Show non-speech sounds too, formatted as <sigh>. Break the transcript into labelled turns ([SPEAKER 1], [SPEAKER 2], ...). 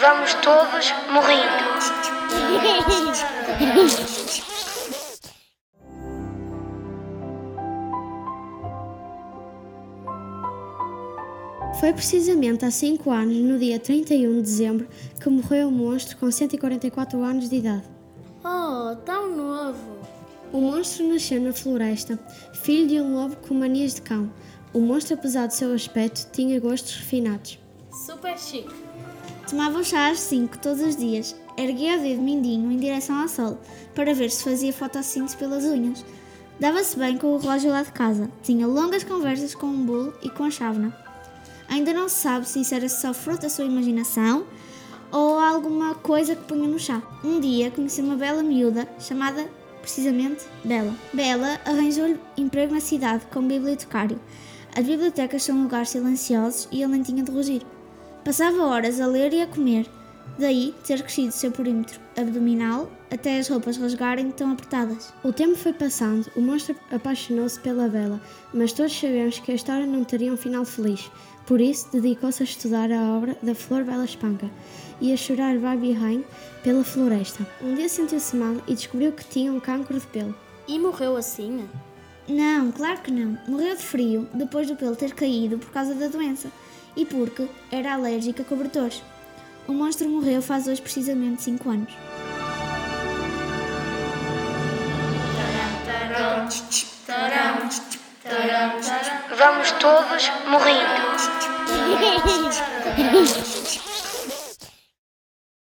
[SPEAKER 1] Vamos todos morrendo.
[SPEAKER 2] Foi precisamente há 5 anos, no dia 31 de dezembro, que morreu o monstro com 144 anos de idade.
[SPEAKER 3] Oh, tão novo!
[SPEAKER 2] O monstro nasceu na floresta, filho de um lobo com manias de cão. O monstro, apesar do seu aspecto, tinha gostos refinados.
[SPEAKER 3] Super chique!
[SPEAKER 4] Tomava o chá às 5 todos os dias. Erguia o dedo mindinho em direção ao sol para ver se fazia fotossíntese pelas unhas. Dava-se bem com o relógio lá de casa. Tinha longas conversas com um bolo e com a chávena. Ainda não se sabe se isso era só fruto da sua imaginação ou alguma coisa que punha no chá. Um dia conheceu uma bela miúda chamada precisamente Bela. Bela arranjou-lhe emprego na cidade como bibliotecário. As bibliotecas são lugares silenciosos e ele nem tinha de rugir. Passava horas a ler e a comer, daí ter crescido o seu perímetro abdominal até as roupas rasgarem tão apertadas.
[SPEAKER 2] O tempo foi passando, o monstro apaixonou-se pela Bela, mas todos sabemos que a história não teria um final feliz. Por isso, dedicou-se a estudar a obra da Flor Bela Espanca e a chorar vai Rain pela floresta. Um dia sentiu-se mal e descobriu que tinha um cancro de pelo.
[SPEAKER 3] E morreu assim?
[SPEAKER 4] Não, claro que não. Morreu de frio depois do pelo ter caído por causa da doença e porque era alérgica a cobertores. O monstro morreu faz hoje precisamente 5 anos.
[SPEAKER 1] Vamos todos morrendo. <laughs>